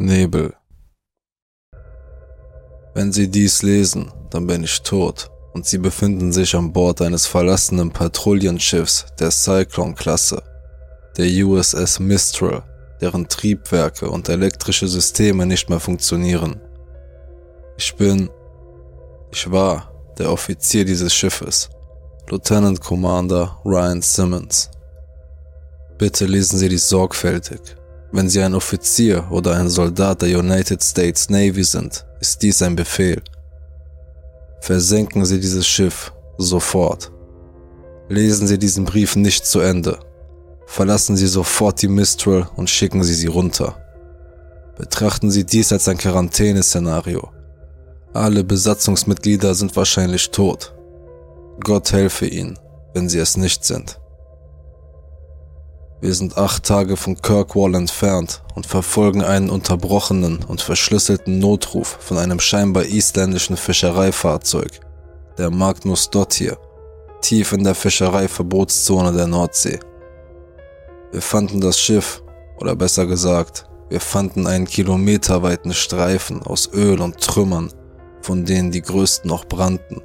Nebel. Wenn Sie dies lesen, dann bin ich tot und Sie befinden sich an Bord eines verlassenen Patrouillenschiffs der Cyclone-Klasse, der USS Mistral, deren Triebwerke und elektrische Systeme nicht mehr funktionieren. Ich bin, ich war der Offizier dieses Schiffes, Lieutenant Commander Ryan Simmons. Bitte lesen Sie dies sorgfältig. Wenn Sie ein Offizier oder ein Soldat der United States Navy sind, ist dies ein Befehl. Versenken Sie dieses Schiff sofort. Lesen Sie diesen Brief nicht zu Ende. Verlassen Sie sofort die Mistral und schicken Sie sie runter. Betrachten Sie dies als ein Quarantäneszenario. Alle Besatzungsmitglieder sind wahrscheinlich tot. Gott helfe ihnen, wenn sie es nicht sind. Wir sind acht Tage von Kirkwall entfernt und verfolgen einen unterbrochenen und verschlüsselten Notruf von einem scheinbar isländischen Fischereifahrzeug, der Magnus Dottir, tief in der Fischereiverbotszone der Nordsee. Wir fanden das Schiff, oder besser gesagt, wir fanden einen kilometerweiten Streifen aus Öl und Trümmern, von denen die größten noch brannten.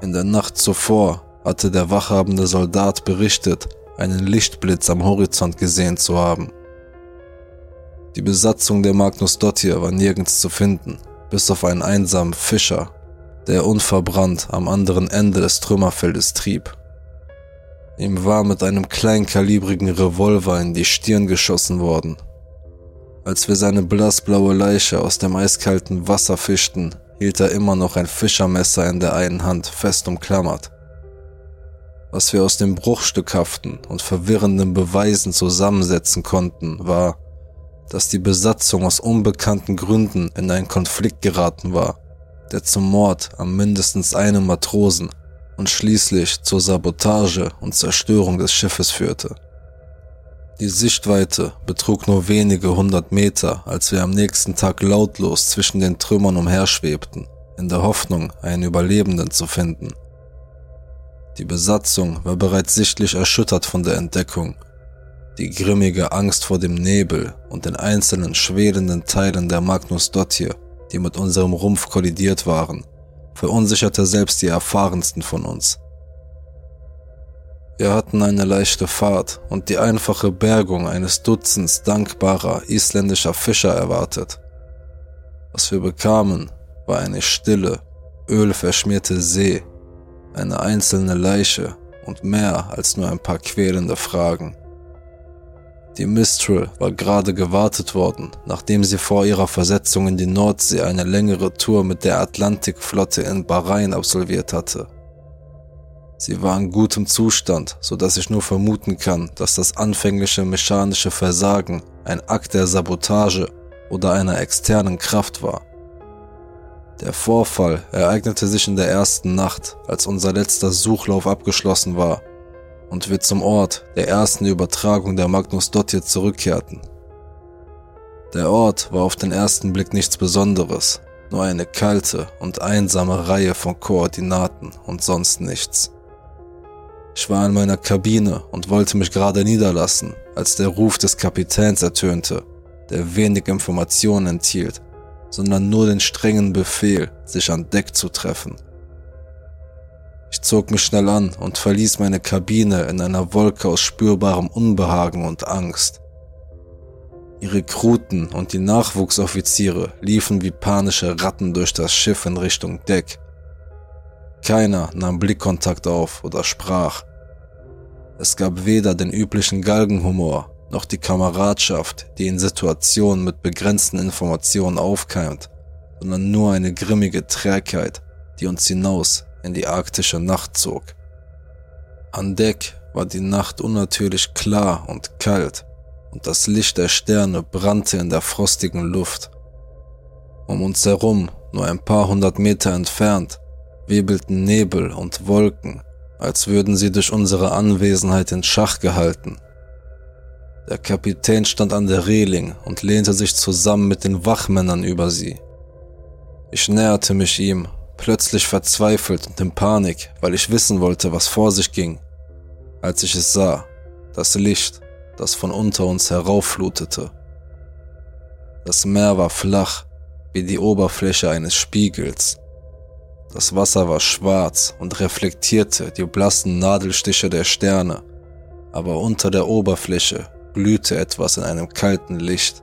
In der Nacht zuvor hatte der wachhabende Soldat berichtet, einen Lichtblitz am Horizont gesehen zu haben. Die Besatzung der Magnus Dottir war nirgends zu finden, bis auf einen einsamen Fischer, der unverbrannt am anderen Ende des Trümmerfeldes trieb. Ihm war mit einem kleinkalibrigen Revolver in die Stirn geschossen worden. Als wir seine blassblaue Leiche aus dem eiskalten Wasser fischten, hielt er immer noch ein Fischermesser in der einen Hand fest umklammert. Was wir aus dem bruchstückhaften und verwirrenden Beweisen zusammensetzen konnten, war, dass die Besatzung aus unbekannten Gründen in einen Konflikt geraten war, der zum Mord an mindestens einem Matrosen und schließlich zur Sabotage und Zerstörung des Schiffes führte. Die Sichtweite betrug nur wenige hundert Meter, als wir am nächsten Tag lautlos zwischen den Trümmern umherschwebten, in der Hoffnung, einen Überlebenden zu finden. Die Besatzung war bereits sichtlich erschüttert von der Entdeckung. Die grimmige Angst vor dem Nebel und den einzelnen schwelenden Teilen der Magnus Dottir, die mit unserem Rumpf kollidiert waren, verunsicherte selbst die erfahrensten von uns. Wir hatten eine leichte Fahrt und die einfache Bergung eines Dutzends dankbarer isländischer Fischer erwartet. Was wir bekamen, war eine stille, ölverschmierte See, eine einzelne Leiche und mehr als nur ein paar quälende Fragen. Die Mistral war gerade gewartet worden, nachdem sie vor ihrer Versetzung in die Nordsee eine längere Tour mit der Atlantikflotte in Bahrain absolviert hatte. Sie war in gutem Zustand, so dass ich nur vermuten kann, dass das anfängliche mechanische Versagen ein Akt der Sabotage oder einer externen Kraft war. Der Vorfall ereignete sich in der ersten Nacht, als unser letzter Suchlauf abgeschlossen war und wir zum Ort der ersten Übertragung der Magnus Dottir zurückkehrten. Der Ort war auf den ersten Blick nichts Besonderes, nur eine kalte und einsame Reihe von Koordinaten und sonst nichts. Ich war in meiner Kabine und wollte mich gerade niederlassen, als der Ruf des Kapitäns ertönte, der wenig Informationen enthielt sondern nur den strengen Befehl, sich an Deck zu treffen. Ich zog mich schnell an und verließ meine Kabine in einer Wolke aus spürbarem Unbehagen und Angst. Die Rekruten und die Nachwuchsoffiziere liefen wie panische Ratten durch das Schiff in Richtung Deck. Keiner nahm Blickkontakt auf oder sprach. Es gab weder den üblichen Galgenhumor noch die Kameradschaft, die in Situationen mit begrenzten Informationen aufkeimt, sondern nur eine grimmige Trägheit, die uns hinaus in die arktische Nacht zog. An Deck war die Nacht unnatürlich klar und kalt und das Licht der Sterne brannte in der frostigen Luft. Um uns herum, nur ein paar hundert Meter entfernt, wirbelten Nebel und Wolken, als würden sie durch unsere Anwesenheit in Schach gehalten der Kapitän stand an der Reling und lehnte sich zusammen mit den Wachmännern über sie. Ich näherte mich ihm, plötzlich verzweifelt und in Panik, weil ich wissen wollte, was vor sich ging. Als ich es sah, das Licht, das von unter uns heraufflutete. Das Meer war flach, wie die Oberfläche eines Spiegels. Das Wasser war schwarz und reflektierte die blassen Nadelstiche der Sterne, aber unter der Oberfläche glühte etwas in einem kalten Licht.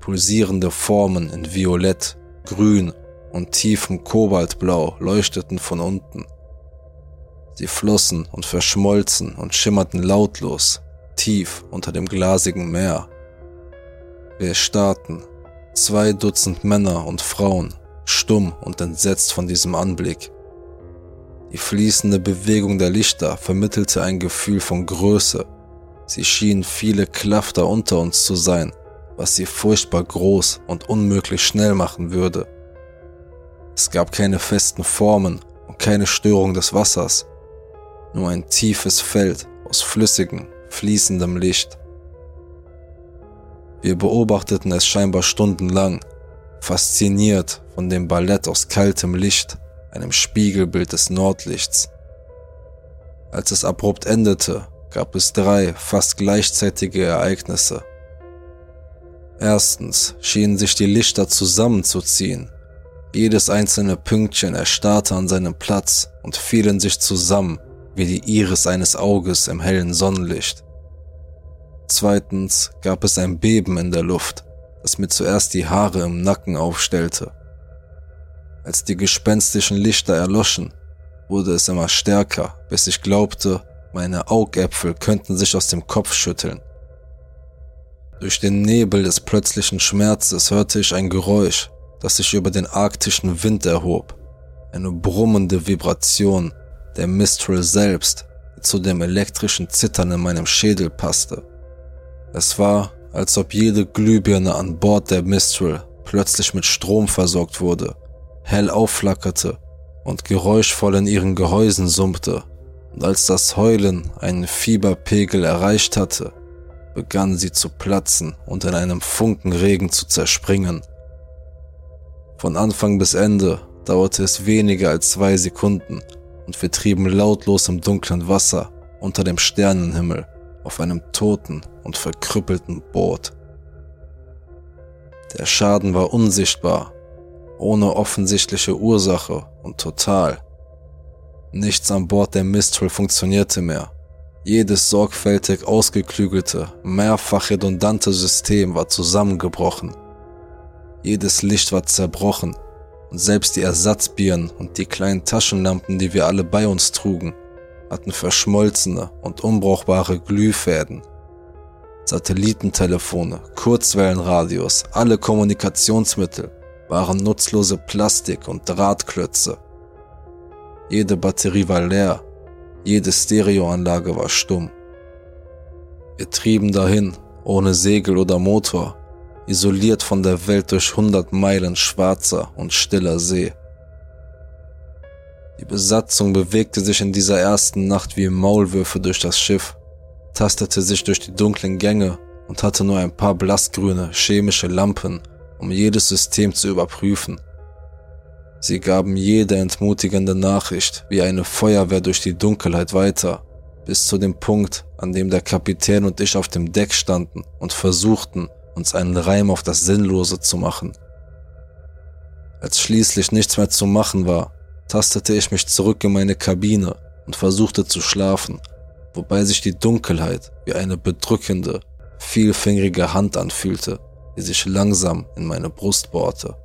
Pulsierende Formen in Violett, Grün und tiefem Kobaltblau leuchteten von unten. Sie flossen und verschmolzen und schimmerten lautlos, tief unter dem glasigen Meer. Wir starrten, zwei Dutzend Männer und Frauen, stumm und entsetzt von diesem Anblick. Die fließende Bewegung der Lichter vermittelte ein Gefühl von Größe. Sie schienen viele Klafter unter uns zu sein, was sie furchtbar groß und unmöglich schnell machen würde. Es gab keine festen Formen und keine Störung des Wassers, nur ein tiefes Feld aus flüssigem, fließendem Licht. Wir beobachteten es scheinbar stundenlang, fasziniert von dem Ballett aus kaltem Licht, einem Spiegelbild des Nordlichts. Als es abrupt endete, gab es drei fast gleichzeitige Ereignisse. Erstens schienen sich die Lichter zusammenzuziehen. Jedes einzelne Pünktchen erstarrte an seinem Platz und fielen sich zusammen wie die Iris eines Auges im hellen Sonnenlicht. Zweitens gab es ein Beben in der Luft, das mir zuerst die Haare im Nacken aufstellte. Als die gespenstischen Lichter erloschen, wurde es immer stärker, bis ich glaubte, meine Augäpfel könnten sich aus dem Kopf schütteln. Durch den Nebel des plötzlichen Schmerzes hörte ich ein Geräusch, das sich über den arktischen Wind erhob, eine brummende Vibration, der Mistral selbst, die zu dem elektrischen Zittern in meinem Schädel passte. Es war, als ob jede Glühbirne an Bord der Mistral plötzlich mit Strom versorgt wurde, hell aufflackerte und geräuschvoll in ihren Gehäusen summte, als das Heulen einen Fieberpegel erreicht hatte, begann sie zu platzen und in einem Funkenregen zu zerspringen. Von Anfang bis Ende dauerte es weniger als zwei Sekunden und wir trieben lautlos im dunklen Wasser unter dem Sternenhimmel auf einem toten und verkrüppelten Boot. Der Schaden war unsichtbar, ohne offensichtliche Ursache und total. Nichts an Bord der Mistral funktionierte mehr. Jedes sorgfältig ausgeklügelte, mehrfach redundante System war zusammengebrochen. Jedes Licht war zerbrochen und selbst die Ersatzbirnen und die kleinen Taschenlampen, die wir alle bei uns trugen, hatten verschmolzene und unbrauchbare Glühfäden. Satellitentelefone, Kurzwellenradios, alle Kommunikationsmittel waren nutzlose Plastik- und Drahtklötze. Jede Batterie war leer jede Stereoanlage war stumm. Wir trieben dahin, ohne Segel oder Motor, isoliert von der Welt durch hundert Meilen schwarzer und stiller See. Die Besatzung bewegte sich in dieser ersten Nacht wie Maulwürfe durch das Schiff, tastete sich durch die dunklen Gänge und hatte nur ein paar blassgrüne chemische Lampen, um jedes System zu überprüfen. Sie gaben jede entmutigende Nachricht wie eine Feuerwehr durch die Dunkelheit weiter, bis zu dem Punkt, an dem der Kapitän und ich auf dem Deck standen und versuchten, uns einen Reim auf das Sinnlose zu machen. Als schließlich nichts mehr zu machen war, tastete ich mich zurück in meine Kabine und versuchte zu schlafen, wobei sich die Dunkelheit wie eine bedrückende, vielfingerige Hand anfühlte, die sich langsam in meine Brust bohrte.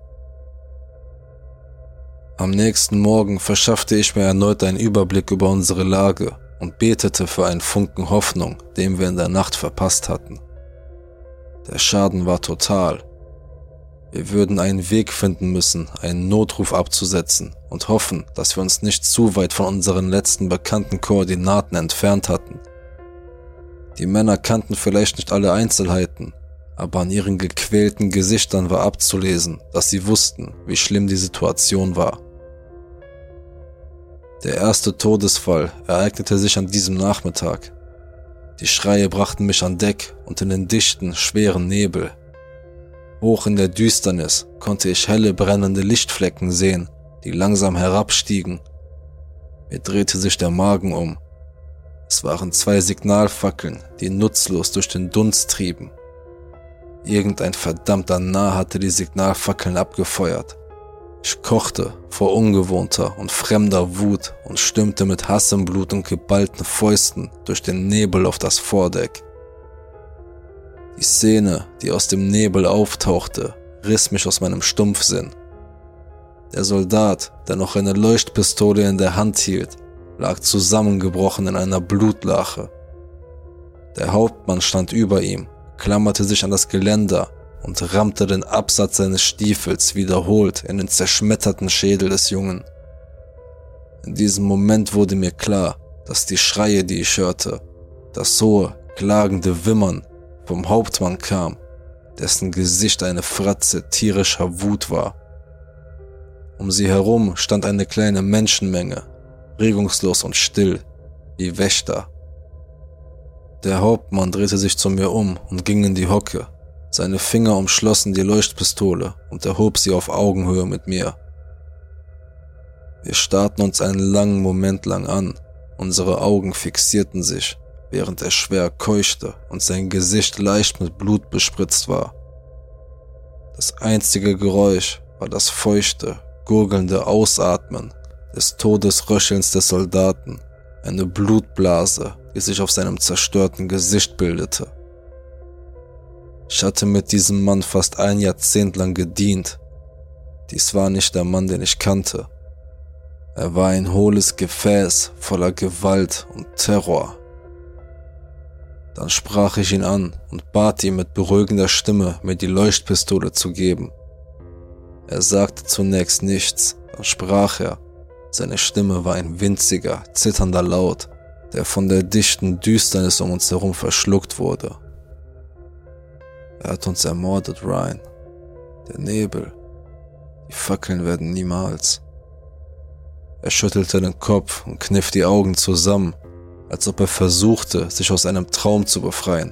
Am nächsten Morgen verschaffte ich mir erneut einen Überblick über unsere Lage und betete für einen Funken Hoffnung, den wir in der Nacht verpasst hatten. Der Schaden war total. Wir würden einen Weg finden müssen, einen Notruf abzusetzen und hoffen, dass wir uns nicht zu weit von unseren letzten bekannten Koordinaten entfernt hatten. Die Männer kannten vielleicht nicht alle Einzelheiten, aber an ihren gequälten Gesichtern war abzulesen, dass sie wussten, wie schlimm die Situation war. Der erste Todesfall ereignete sich an diesem Nachmittag. Die Schreie brachten mich an Deck und in den dichten, schweren Nebel. Hoch in der Düsternis konnte ich helle brennende Lichtflecken sehen, die langsam herabstiegen. Mir drehte sich der Magen um. Es waren zwei Signalfackeln, die nutzlos durch den Dunst trieben. Irgendein verdammter Narr hatte die Signalfackeln abgefeuert. Ich kochte vor ungewohnter und fremder Wut und stürmte mit Hass im Blut und geballten Fäusten durch den Nebel auf das Vordeck. Die Szene, die aus dem Nebel auftauchte, riss mich aus meinem Stumpfsinn. Der Soldat, der noch eine Leuchtpistole in der Hand hielt, lag zusammengebrochen in einer Blutlache. Der Hauptmann stand über ihm klammerte sich an das Geländer und rammte den Absatz seines Stiefels wiederholt in den zerschmetterten Schädel des Jungen. In diesem Moment wurde mir klar, dass die Schreie, die ich hörte, das hohe, klagende Wimmern vom Hauptmann kam, dessen Gesicht eine Fratze tierischer Wut war. Um sie herum stand eine kleine Menschenmenge, regungslos und still, wie Wächter. Der Hauptmann drehte sich zu mir um und ging in die Hocke. Seine Finger umschlossen die Leuchtpistole und er hob sie auf Augenhöhe mit mir. Wir starrten uns einen langen Moment lang an. Unsere Augen fixierten sich, während er schwer keuchte und sein Gesicht leicht mit Blut bespritzt war. Das einzige Geräusch war das feuchte, gurgelnde Ausatmen des Todesröchelns des Soldaten, eine Blutblase, die sich auf seinem zerstörten Gesicht bildete. Ich hatte mit diesem Mann fast ein Jahrzehnt lang gedient. Dies war nicht der Mann, den ich kannte. Er war ein hohles Gefäß voller Gewalt und Terror. Dann sprach ich ihn an und bat ihn mit beruhigender Stimme, mir die Leuchtpistole zu geben. Er sagte zunächst nichts, dann sprach er. Seine Stimme war ein winziger, zitternder Laut der von der dichten Düsternis um uns herum verschluckt wurde. Er hat uns ermordet, Ryan. Der Nebel. Die Fackeln werden niemals. Er schüttelte den Kopf und kniff die Augen zusammen, als ob er versuchte, sich aus einem Traum zu befreien.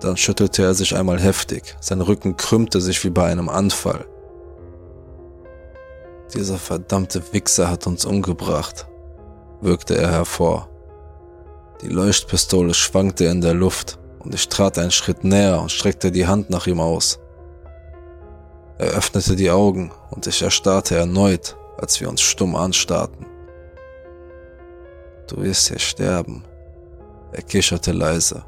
Dann schüttelte er sich einmal heftig, sein Rücken krümmte sich wie bei einem Anfall. Dieser verdammte Wichser hat uns umgebracht, wirkte er hervor. Die Leuchtpistole schwankte in der Luft und ich trat einen Schritt näher und streckte die Hand nach ihm aus. Er öffnete die Augen und ich erstarrte erneut, als wir uns stumm anstarrten. Du wirst hier sterben. Er kicherte leise.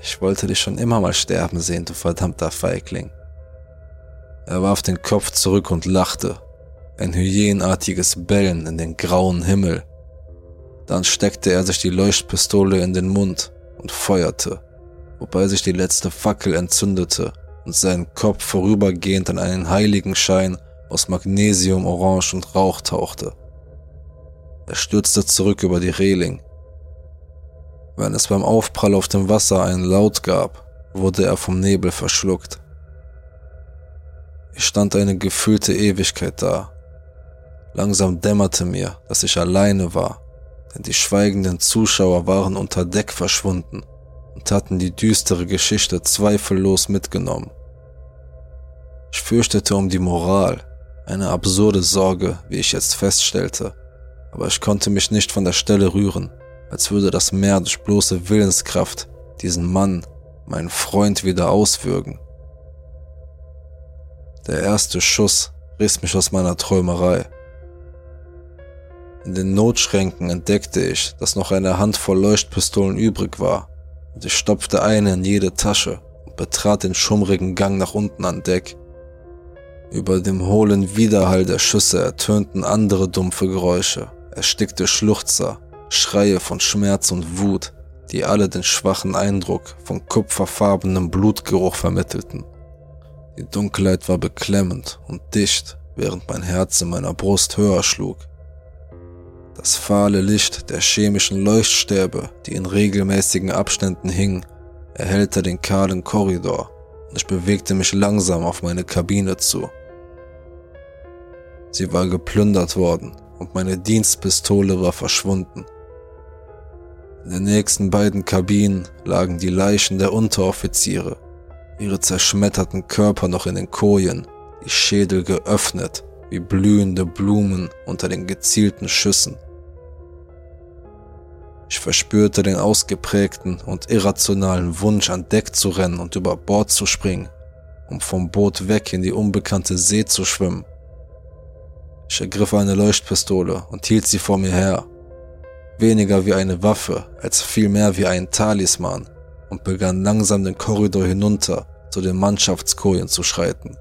Ich wollte dich schon immer mal sterben sehen, du verdammter Feigling. Er warf den Kopf zurück und lachte, ein hyänenartiges Bellen in den grauen Himmel. Dann steckte er sich die Leuchtpistole in den Mund und feuerte, wobei sich die letzte Fackel entzündete und sein Kopf vorübergehend an einen heiligen Schein aus Magnesium, Orange und Rauch tauchte. Er stürzte zurück über die Reling. Wenn es beim Aufprall auf dem Wasser einen Laut gab, wurde er vom Nebel verschluckt. Ich stand eine gefühlte Ewigkeit da, Langsam dämmerte mir, dass ich alleine war, denn die schweigenden Zuschauer waren unter Deck verschwunden und hatten die düstere Geschichte zweifellos mitgenommen. Ich fürchtete um die Moral, eine absurde Sorge, wie ich jetzt feststellte, aber ich konnte mich nicht von der Stelle rühren, als würde das Meer durch bloße Willenskraft diesen Mann, meinen Freund, wieder auswürgen. Der erste Schuss riss mich aus meiner Träumerei. In den Notschränken entdeckte ich, dass noch eine Handvoll Leuchtpistolen übrig war, und ich stopfte eine in jede Tasche und betrat den schummrigen Gang nach unten an Deck. Über dem hohlen Widerhall der Schüsse ertönten andere dumpfe Geräusche, erstickte Schluchzer, Schreie von Schmerz und Wut, die alle den schwachen Eindruck von kupferfarbenem Blutgeruch vermittelten. Die Dunkelheit war beklemmend und dicht, während mein Herz in meiner Brust höher schlug. Das fahle Licht der chemischen Leuchtstäbe, die in regelmäßigen Abständen hingen, erhellte den kahlen Korridor und ich bewegte mich langsam auf meine Kabine zu. Sie war geplündert worden und meine Dienstpistole war verschwunden. In den nächsten beiden Kabinen lagen die Leichen der Unteroffiziere, ihre zerschmetterten Körper noch in den Kojen, die Schädel geöffnet wie blühende Blumen unter den gezielten Schüssen. Ich verspürte den ausgeprägten und irrationalen Wunsch, an Deck zu rennen und über Bord zu springen, um vom Boot weg in die unbekannte See zu schwimmen. Ich ergriff eine Leuchtpistole und hielt sie vor mir her. Weniger wie eine Waffe, als vielmehr wie ein Talisman und begann langsam den Korridor hinunter zu den Mannschaftskojen zu schreiten.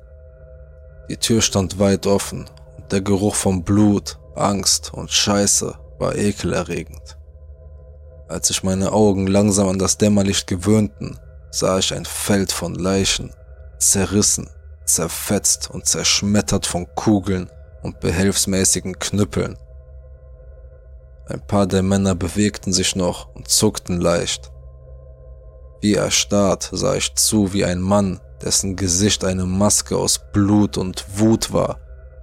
Die Tür stand weit offen und der Geruch von Blut, Angst und Scheiße war ekelerregend. Als sich meine Augen langsam an das Dämmerlicht gewöhnten, sah ich ein Feld von Leichen, zerrissen, zerfetzt und zerschmettert von Kugeln und behelfsmäßigen Knüppeln. Ein paar der Männer bewegten sich noch und zuckten leicht. Wie erstarrt sah ich zu, wie ein Mann, dessen Gesicht eine Maske aus Blut und Wut war,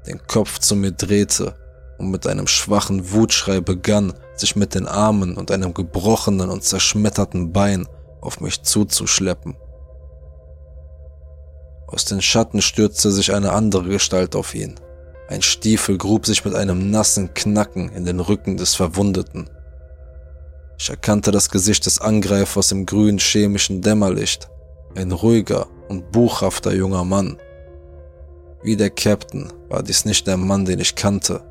den Kopf zu mir drehte und mit einem schwachen Wutschrei begann, sich mit den Armen und einem gebrochenen und zerschmetterten Bein auf mich zuzuschleppen. Aus den Schatten stürzte sich eine andere Gestalt auf ihn. Ein Stiefel grub sich mit einem nassen Knacken in den Rücken des Verwundeten. Ich erkannte das Gesicht des Angreifers im grünen chemischen Dämmerlicht. Ein ruhiger und buchhafter junger Mann. Wie der Captain war dies nicht der Mann, den ich kannte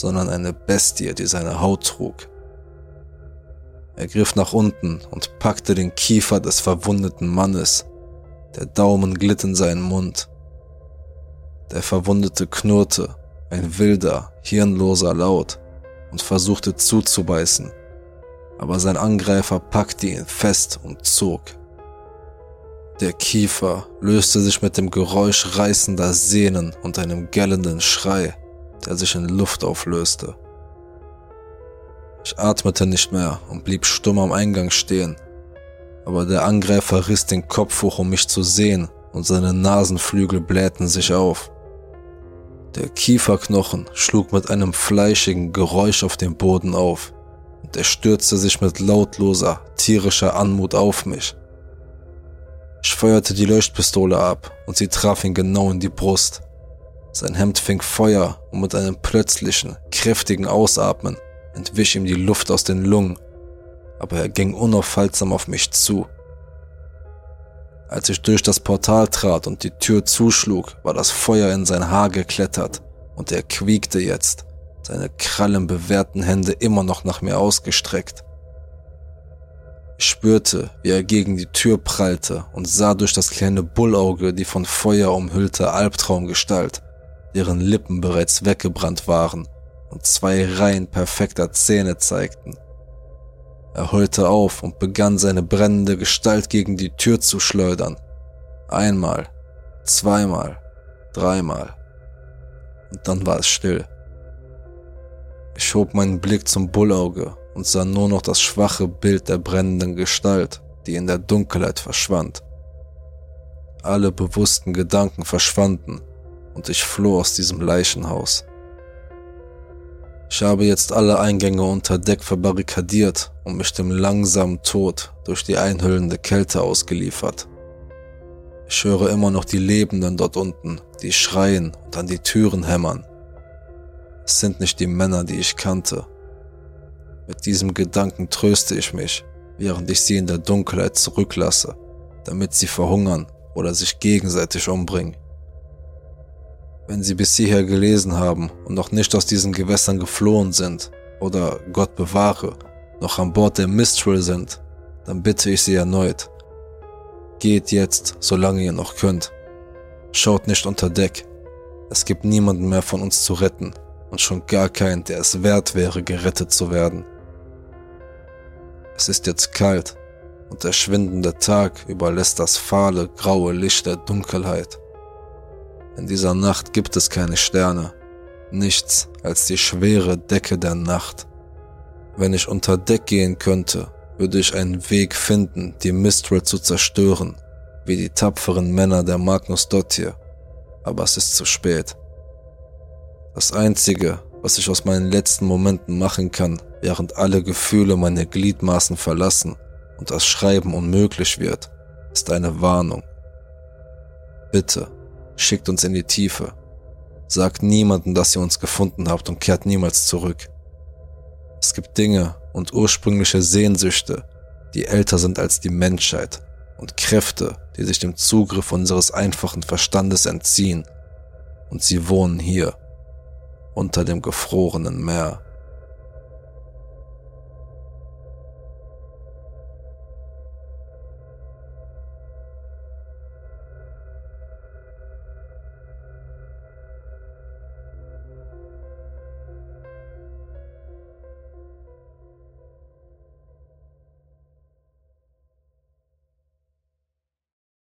sondern eine Bestie, die seine Haut trug. Er griff nach unten und packte den Kiefer des verwundeten Mannes. Der Daumen glitt in seinen Mund. Der Verwundete knurrte, ein wilder, hirnloser Laut, und versuchte zuzubeißen, aber sein Angreifer packte ihn fest und zog. Der Kiefer löste sich mit dem Geräusch reißender Sehnen und einem gellenden Schrei der sich in Luft auflöste. Ich atmete nicht mehr und blieb stumm am Eingang stehen, aber der Angreifer riss den Kopf hoch, um mich zu sehen, und seine Nasenflügel blähten sich auf. Der Kieferknochen schlug mit einem fleischigen Geräusch auf den Boden auf, und er stürzte sich mit lautloser, tierischer Anmut auf mich. Ich feuerte die Leuchtpistole ab und sie traf ihn genau in die Brust. Sein Hemd fing Feuer und mit einem plötzlichen, kräftigen Ausatmen entwich ihm die Luft aus den Lungen, aber er ging unaufhaltsam auf mich zu. Als ich durch das Portal trat und die Tür zuschlug, war das Feuer in sein Haar geklettert und er quiekte jetzt, seine krallenbewehrten Hände immer noch nach mir ausgestreckt. Ich spürte, wie er gegen die Tür prallte und sah durch das kleine Bullauge die von Feuer umhüllte Albtraumgestalt, deren Lippen bereits weggebrannt waren und zwei Reihen perfekter Zähne zeigten. Er heulte auf und begann seine brennende Gestalt gegen die Tür zu schleudern. Einmal, zweimal, dreimal. Und dann war es still. Ich hob meinen Blick zum Bullauge und sah nur noch das schwache Bild der brennenden Gestalt, die in der Dunkelheit verschwand. Alle bewussten Gedanken verschwanden und ich floh aus diesem Leichenhaus. Ich habe jetzt alle Eingänge unter Deck verbarrikadiert und mich dem langsamen Tod durch die einhüllende Kälte ausgeliefert. Ich höre immer noch die Lebenden dort unten, die schreien und an die Türen hämmern. Es sind nicht die Männer, die ich kannte. Mit diesem Gedanken tröste ich mich, während ich sie in der Dunkelheit zurücklasse, damit sie verhungern oder sich gegenseitig umbringen. Wenn Sie bis hierher gelesen haben und noch nicht aus diesen Gewässern geflohen sind oder Gott bewahre, noch an Bord der Mistral sind, dann bitte ich Sie erneut. Geht jetzt, solange ihr noch könnt. Schaut nicht unter Deck. Es gibt niemanden mehr von uns zu retten und schon gar keinen, der es wert wäre, gerettet zu werden. Es ist jetzt kalt und der schwindende Tag überlässt das fahle, graue Licht der Dunkelheit. In dieser Nacht gibt es keine Sterne, nichts als die schwere Decke der Nacht. Wenn ich unter Deck gehen könnte, würde ich einen Weg finden, die Mistral zu zerstören, wie die tapferen Männer der Magnus Dottir. Aber es ist zu spät. Das Einzige, was ich aus meinen letzten Momenten machen kann, während alle Gefühle meine Gliedmaßen verlassen und das Schreiben unmöglich wird, ist eine Warnung. Bitte, schickt uns in die Tiefe. Sagt niemanden, dass ihr uns gefunden habt und kehrt niemals zurück. Es gibt Dinge und ursprüngliche Sehnsüchte, die älter sind als die Menschheit und Kräfte, die sich dem Zugriff unseres einfachen Verstandes entziehen. Und sie wohnen hier, unter dem gefrorenen Meer.